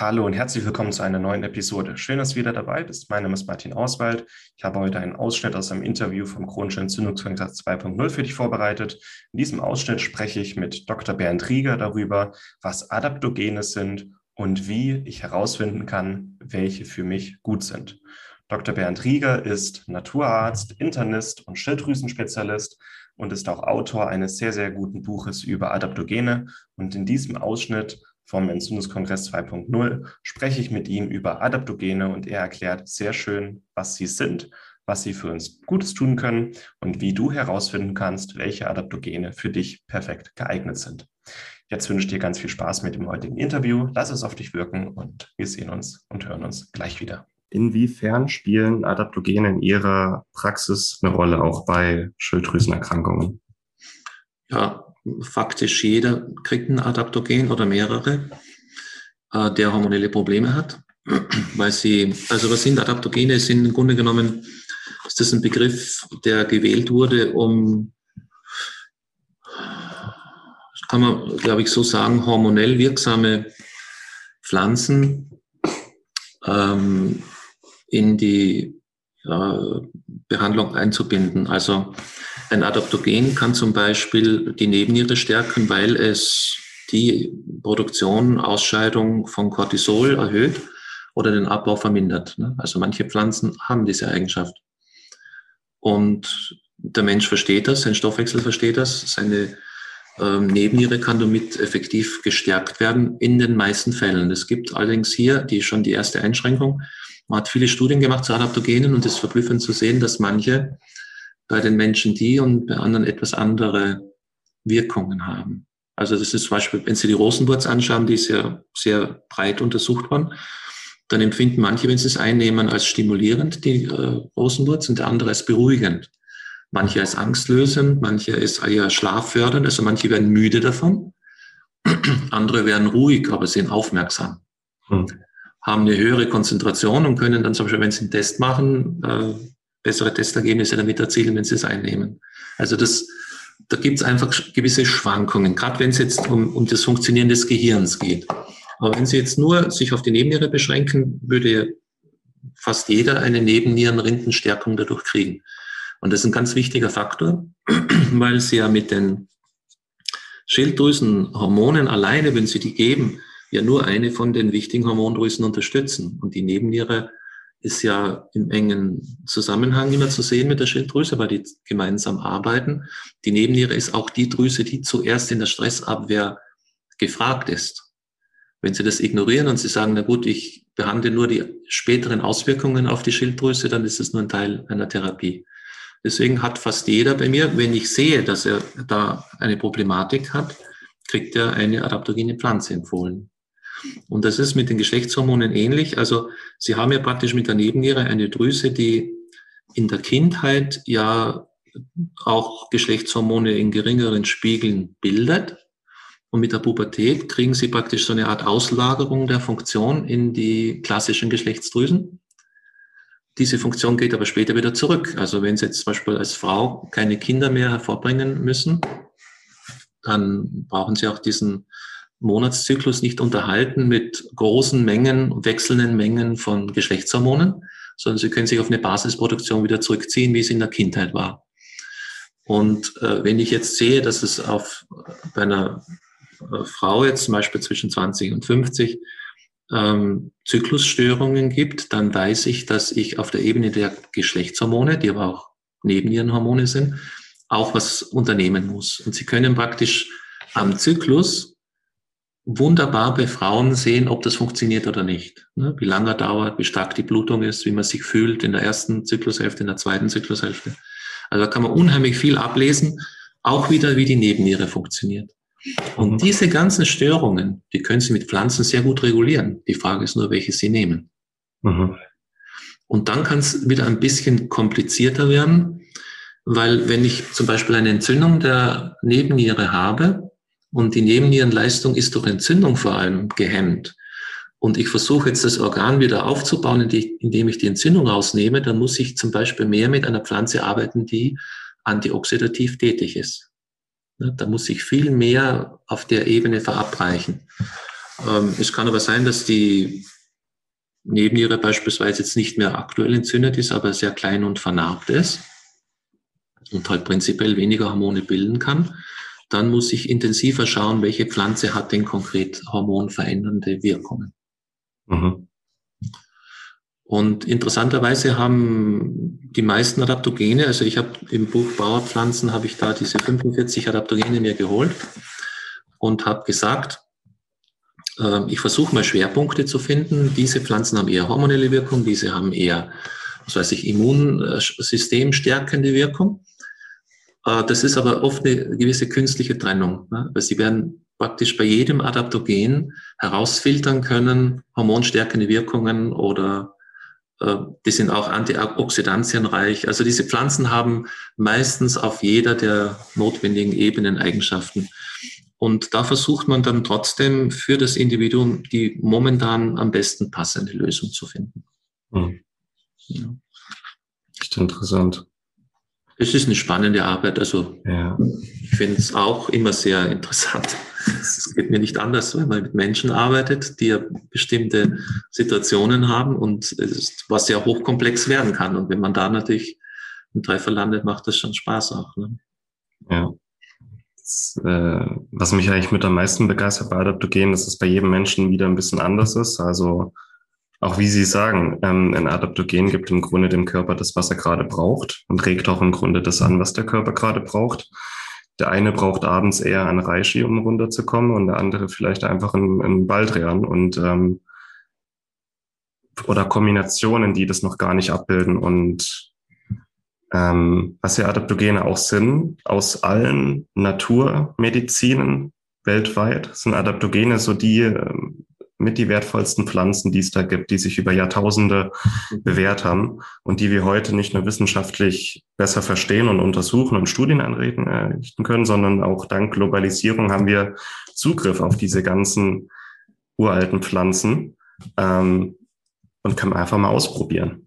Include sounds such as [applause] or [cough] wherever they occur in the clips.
Hallo und herzlich willkommen zu einer neuen Episode. Schön, dass du wieder dabei bist. Mein Name ist Martin Auswald. Ich habe heute einen Ausschnitt aus einem Interview vom chronischen Entzündungskongress 2.0 für dich vorbereitet. In diesem Ausschnitt spreche ich mit Dr. Bernd Rieger darüber, was Adaptogene sind und wie ich herausfinden kann, welche für mich gut sind. Dr. Bernd Rieger ist Naturarzt, Internist und Schilddrüsenspezialist und ist auch Autor eines sehr, sehr guten Buches über Adaptogene. Und in diesem Ausschnitt vom Entzündungskongress 2.0 spreche ich mit ihm über Adaptogene und er erklärt sehr schön, was sie sind, was sie für uns Gutes tun können und wie du herausfinden kannst, welche Adaptogene für dich perfekt geeignet sind. Jetzt wünsche ich dir ganz viel Spaß mit dem heutigen Interview. Lass es auf dich wirken und wir sehen uns und hören uns gleich wieder. Inwiefern spielen Adaptogene in Ihrer Praxis eine Rolle, auch bei Schilddrüsenerkrankungen? Ja, faktisch jeder kriegt ein Adaptogen oder mehrere, äh, der hormonelle Probleme hat. [clears throat] Weil sie, also was sind Adaptogene? Sind im Grunde genommen, ist das ein Begriff, der gewählt wurde, um, kann man, glaube ich, so sagen, hormonell wirksame Pflanzen ähm, in die ja, Behandlung einzubinden. Also ein Adaptogen kann zum Beispiel die Nebenniere stärken, weil es die Produktion, Ausscheidung von Cortisol erhöht oder den Abbau vermindert. Ne? Also manche Pflanzen haben diese Eigenschaft. Und der Mensch versteht das, sein Stoffwechsel versteht das, seine ähm, Nebenniere kann damit effektiv gestärkt werden in den meisten Fällen. Es gibt allerdings hier die schon die erste Einschränkung. Man hat viele Studien gemacht zu Adaptogenen und es ist verblüffend zu sehen, dass manche bei den Menschen die und bei anderen etwas andere Wirkungen haben. Also das ist zum Beispiel, wenn Sie die Rosenwurz anschauen, die ist ja sehr breit untersucht worden, dann empfinden manche, wenn sie es einnehmen, als stimulierend, die äh, Rosenwurz, und der andere als beruhigend. Manche als angstlösend, manche als eher schlaffördernd, also manche werden müde davon, [clears throat] andere werden ruhig, aber sind aufmerksam. Hm. Haben eine höhere Konzentration und können dann zum Beispiel, wenn sie einen Test machen, äh, bessere Testergebnisse damit erzielen, wenn sie es einnehmen. Also das, da gibt es einfach gewisse Schwankungen, gerade wenn es jetzt um, um das Funktionieren des Gehirns geht. Aber wenn Sie jetzt nur sich auf die Nebenniere beschränken, würde fast jeder eine Nebennierenrindenstärkung dadurch kriegen. Und das ist ein ganz wichtiger Faktor, [clears throat] weil Sie ja mit den Schilddrüsenhormonen alleine, wenn Sie die geben, ja nur eine von den wichtigen Hormondrüsen unterstützen. Und die Nebenniere ist ja im engen Zusammenhang immer zu sehen mit der Schilddrüse, weil die gemeinsam arbeiten. Die Nebenniere ist auch die Drüse, die zuerst in der Stressabwehr gefragt ist. Wenn Sie das ignorieren und Sie sagen, na gut, ich behandle nur die späteren Auswirkungen auf die Schilddrüse, dann ist es nur ein Teil einer Therapie. Deswegen hat fast jeder bei mir, wenn ich sehe, dass er da eine Problematik hat, kriegt er eine adaptogene Pflanze empfohlen. Und das ist mit den Geschlechtshormonen ähnlich. Also Sie haben ja praktisch mit der Nebenniere eine Drüse, die in der Kindheit ja auch Geschlechtshormone in geringeren Spiegeln bildet. Und mit der Pubertät kriegen Sie praktisch so eine Art Auslagerung der Funktion in die klassischen Geschlechtsdrüsen. Diese Funktion geht aber später wieder zurück. Also wenn Sie jetzt zum Beispiel als Frau keine Kinder mehr hervorbringen müssen, dann brauchen Sie auch diesen Monatszyklus nicht unterhalten mit großen Mengen, wechselnden Mengen von Geschlechtshormonen, sondern sie können sich auf eine Basisproduktion wieder zurückziehen, wie es in der Kindheit war. Und äh, wenn ich jetzt sehe, dass es auf bei einer äh, Frau jetzt zum Beispiel zwischen 20 und 50 ähm, Zyklusstörungen gibt, dann weiß ich, dass ich auf der Ebene der Geschlechtshormone, die aber auch Nebennierenhormone sind, auch was unternehmen muss. Und sie können praktisch am Zyklus wunderbar bei Frauen sehen, ob das funktioniert oder nicht. Ne? Wie lange er dauert, wie stark die Blutung ist, wie man sich fühlt in der ersten Zyklushälfte, in der zweiten Zyklushälfte. Also da kann man unheimlich viel ablesen, auch wieder, wie die Nebenniere funktioniert. Und mhm. diese ganzen Störungen, die können Sie mit Pflanzen sehr gut regulieren. Die Frage ist nur, welche Sie nehmen. Mhm. Und dann kann es wieder ein bisschen komplizierter werden, weil wenn ich zum Beispiel eine Entzündung der Nebenniere habe, und die Nebennierenleistung ist durch Entzündung vor allem gehemmt. Und ich versuche jetzt das Organ wieder aufzubauen, indem ich die Entzündung rausnehme, dann muss ich zum Beispiel mehr mit einer Pflanze arbeiten, die antioxidativ tätig ist. Da muss ich viel mehr auf der Ebene verabreichen. Ähm, es kann aber sein, dass die Nebenniere beispielsweise jetzt nicht mehr aktuell entzündet ist, aber sehr klein und vernarbt ist und halt prinzipiell weniger Hormone bilden kann. Dann muss ich intensiver schauen, welche Pflanze hat denn konkret hormonverändernde Wirkungen. Mhm. Und interessanterweise haben die meisten Adaptogene, also ich habe im Buch Bauerpflanzen, habe ich da diese 45 Adaptogene mir geholt und habe gesagt, äh, ich versuche mal Schwerpunkte zu finden. Diese Pflanzen haben eher hormonelle Wirkung, diese haben eher, was weiß ich, Immunsystem stärkende Wirkung. Äh, das ist aber oft eine gewisse künstliche Trennung, ne? weil sie werden praktisch bei jedem Adaptogen herausfiltern können, hormonstärkende Wirkungen oder äh, die sind auch antioxidantienreich. Also diese Pflanzen haben meistens auf jeder der notwendigen Ebenen Eigenschaften. Und da versucht man dann trotzdem für das Individuum die momentan am besten passende Lösung zu finden. Hm. Ja. Echt interessant. Es ist eine spannende Arbeit. Also ja. ich finde es auch immer sehr interessant. Es geht mir nicht anders, wenn man mit Menschen arbeitet, die ja bestimmte Situationen haben und es ist, was sehr hochkomplex werden kann. Und wenn man da natürlich einen Treffer landet, macht das schon Spaß auch. Ne? Ja. Das, äh, was mich eigentlich mit am meisten begeistert bei Adaptogen, dass es bei jedem Menschen wieder ein bisschen anders ist. Also auch wie Sie sagen, ähm, ein Adaptogen gibt im Grunde dem Körper das, was er gerade braucht und regt auch im Grunde das an, was der Körper gerade braucht. Der eine braucht abends eher ein Reishi, um runterzukommen, und der andere vielleicht einfach ein, ein Baldrian und ähm, oder Kombinationen, die das noch gar nicht abbilden. Und ähm, was ja Adaptogene auch sind, aus allen Naturmedizinen weltweit sind Adaptogene so die ähm, mit die wertvollsten Pflanzen, die es da gibt, die sich über Jahrtausende bewährt haben und die wir heute nicht nur wissenschaftlich besser verstehen und untersuchen und Studien anrichten können, sondern auch dank Globalisierung haben wir Zugriff auf diese ganzen uralten Pflanzen ähm, und können einfach mal ausprobieren.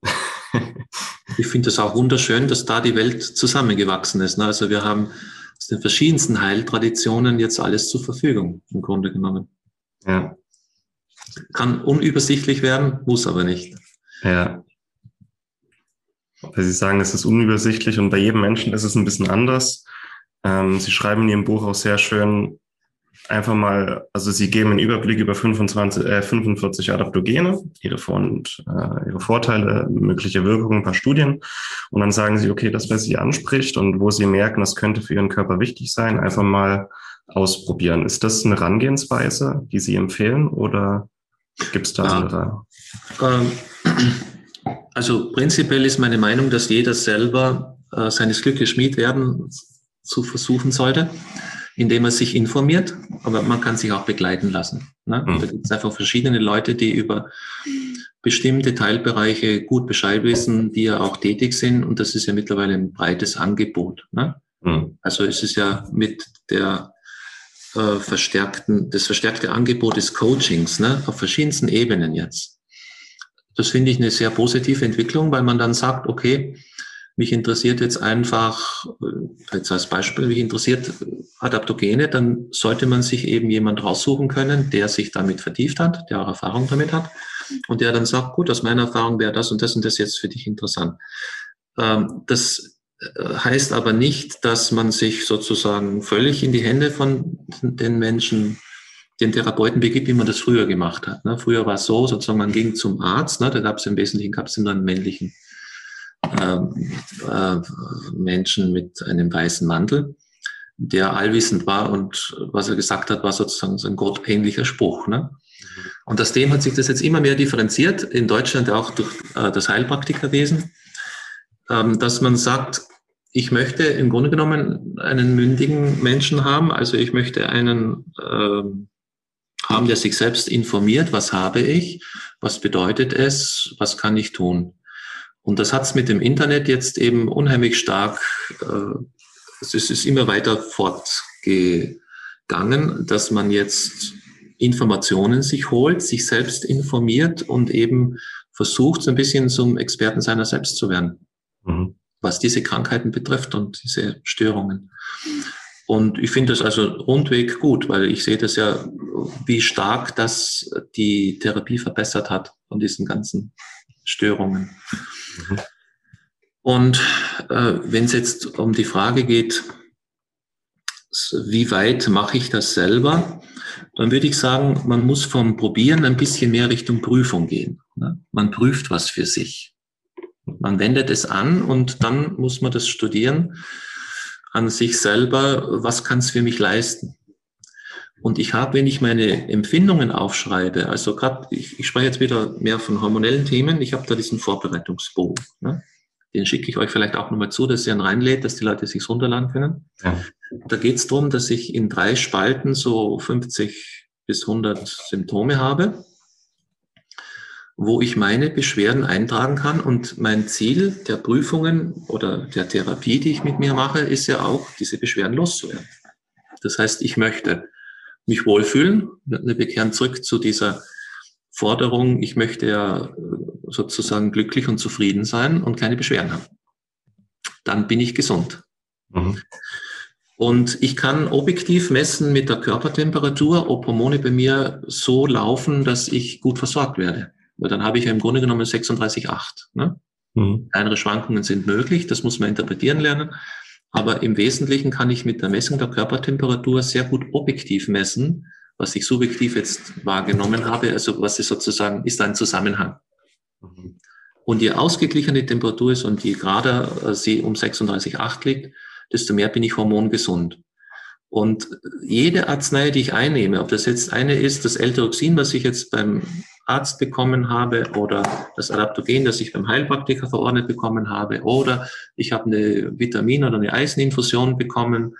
[laughs] ich finde es auch wunderschön, dass da die Welt zusammengewachsen ist. Ne? Also wir haben aus den verschiedensten Heiltraditionen jetzt alles zur Verfügung, im Grunde genommen. Ja. Kann unübersichtlich werden, muss aber nicht. Ja. Weil Sie sagen, es ist unübersichtlich und bei jedem Menschen ist es ein bisschen anders. Ähm, Sie schreiben in Ihrem Buch auch sehr schön, einfach mal, also Sie geben einen Überblick über 25, äh, 45 Adaptogene, ihre, Vor und, äh, ihre Vorteile, mögliche Wirkungen, ein paar Studien. Und dann sagen Sie, okay, das, was Sie anspricht und wo Sie merken, das könnte für Ihren Körper wichtig sein, einfach mal ausprobieren. Ist das eine Herangehensweise, die Sie empfehlen oder Gibt es da andere? Ähm, also prinzipiell ist meine Meinung, dass jeder selber äh, seines Glückes Schmied werden zu versuchen sollte, indem er sich informiert, aber man kann sich auch begleiten lassen. Ne? Mhm. Da gibt es einfach verschiedene Leute, die über bestimmte Teilbereiche gut Bescheid wissen, die ja auch tätig sind und das ist ja mittlerweile ein breites Angebot. Ne? Mhm. Also es ist ja mit der äh, verstärkten, das verstärkte Angebot des Coachings ne, auf verschiedensten Ebenen jetzt. Das finde ich eine sehr positive Entwicklung, weil man dann sagt, okay, mich interessiert jetzt einfach, äh, jetzt als Beispiel, mich interessiert Adaptogene, dann sollte man sich eben jemand raussuchen können, der sich damit vertieft hat, der auch Erfahrung damit hat und der dann sagt, gut, aus meiner Erfahrung wäre das und das und das jetzt für dich interessant. Ähm, das heißt aber nicht, dass man sich sozusagen völlig in die Hände von den Menschen, den Therapeuten begibt, wie man das früher gemacht hat. Ne? Früher war es so, sozusagen, man ging zum Arzt, ne? da gab es im Wesentlichen gab es immer einen männlichen ähm, äh, Menschen mit einem weißen Mantel, der allwissend war und was er gesagt hat, war sozusagen so ein gottähnlicher Spruch. Ne? Und aus dem hat sich das jetzt immer mehr differenziert, in Deutschland auch durch äh, das Heilpraktikerwesen, ähm, dass man sagt, ich möchte im Grunde genommen einen mündigen Menschen haben. Also ich möchte einen äh, haben, der sich selbst informiert, was habe ich, was bedeutet es, was kann ich tun. Und das hat es mit dem Internet jetzt eben unheimlich stark, äh, es ist immer weiter fortgegangen, dass man jetzt Informationen sich holt, sich selbst informiert und eben versucht, so ein bisschen zum Experten seiner selbst zu werden. Mhm was diese Krankheiten betrifft und diese Störungen. Und ich finde das also rundweg gut, weil ich sehe das ja, wie stark das die Therapie verbessert hat von diesen ganzen Störungen. Mhm. Und äh, wenn es jetzt um die Frage geht, wie weit mache ich das selber, dann würde ich sagen, man muss vom Probieren ein bisschen mehr Richtung Prüfung gehen. Ne? Man prüft was für sich. Man wendet es an und dann muss man das studieren an sich selber, was kann es für mich leisten. Und ich habe, wenn ich meine Empfindungen aufschreibe, also gerade, ich, ich spreche jetzt wieder mehr von hormonellen Themen, ich habe da diesen Vorbereitungsbogen. Ne? Den schicke ich euch vielleicht auch nochmal zu, dass ihr ihn reinlädt, dass die Leute sich runterladen können. Ja. Da geht es darum, dass ich in drei Spalten so 50 bis 100 Symptome habe, wo ich meine Beschwerden eintragen kann. Und mein Ziel der Prüfungen oder der Therapie, die ich mit mir mache, ist ja auch, diese Beschwerden loszuwerden. Das heißt, ich möchte mich wohlfühlen. Wir kehren zurück zu dieser Forderung, ich möchte ja sozusagen glücklich und zufrieden sein und keine Beschwerden haben. Dann bin ich gesund. Mhm. Und ich kann objektiv messen mit der Körpertemperatur, ob Hormone bei mir so laufen, dass ich gut versorgt werde. Weil dann habe ich ja im Grunde genommen 36,8. Ne? Mhm. Kleinere Schwankungen sind möglich, das muss man interpretieren lernen. Aber im Wesentlichen kann ich mit der Messung der Körpertemperatur sehr gut objektiv messen, was ich subjektiv jetzt wahrgenommen habe. Also was ist sozusagen, ist ein Zusammenhang. Mhm. Und je ausgeglichener die Temperatur ist und je gerade sie um 36,8 liegt, desto mehr bin ich hormongesund. Und jede Arznei, die ich einnehme, ob das jetzt eine ist, das L-Tyroxin, was ich jetzt beim Arzt bekommen habe, oder das Adaptogen, das ich beim Heilpraktiker verordnet bekommen habe, oder ich habe eine Vitamin- oder eine Eiseninfusion bekommen.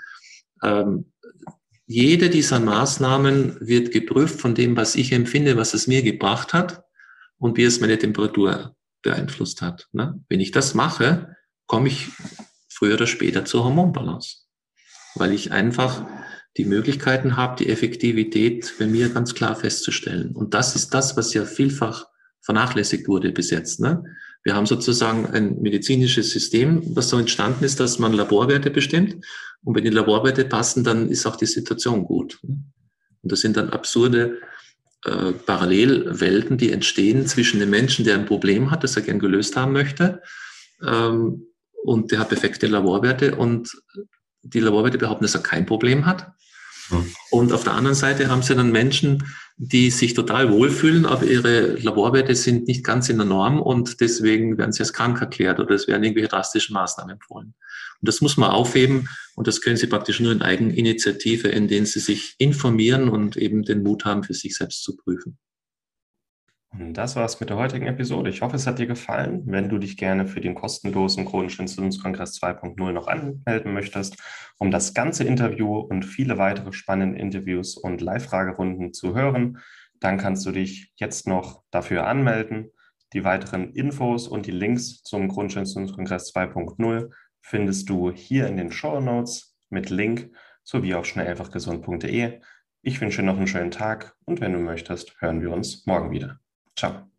Ähm, jede dieser Maßnahmen wird geprüft von dem, was ich empfinde, was es mir gebracht hat und wie es meine Temperatur beeinflusst hat. Ne? Wenn ich das mache, komme ich früher oder später zur Hormonbalance, weil ich einfach die Möglichkeiten habe, die Effektivität bei mir ganz klar festzustellen. Und das ist das, was ja vielfach vernachlässigt wurde bis jetzt. Ne? Wir haben sozusagen ein medizinisches System, was so entstanden ist, dass man Laborwerte bestimmt. Und wenn die Laborwerte passen, dann ist auch die Situation gut. Ne? Und das sind dann absurde äh, Parallelwelten, die entstehen zwischen dem Menschen, der ein Problem hat, das er gern gelöst haben möchte, ähm, und der hat perfekte Laborwerte und die Laborwerte behaupten, dass er kein Problem hat. Und auf der anderen Seite haben sie dann Menschen, die sich total wohlfühlen, aber ihre Laborwerte sind nicht ganz in der Norm und deswegen werden sie als krank erklärt oder es werden irgendwelche drastischen Maßnahmen empfohlen. Und das muss man aufheben und das können sie praktisch nur in Eigeninitiative, in denen sie sich informieren und eben den Mut haben, für sich selbst zu prüfen. Und das war's mit der heutigen Episode. Ich hoffe, es hat dir gefallen. Wenn du dich gerne für den kostenlosen Chronischen Entzündungskongress 2.0 noch anmelden möchtest, um das ganze Interview und viele weitere spannende Interviews und Live-Fragerunden zu hören, dann kannst du dich jetzt noch dafür anmelden. Die weiteren Infos und die Links zum Chronischen Entzündungskongress 2.0 findest du hier in den Show Notes mit Link sowie auf schnelleinfachgesund.de. Ich wünsche dir noch einen schönen Tag und wenn du möchtest, hören wir uns morgen wieder. Ciao.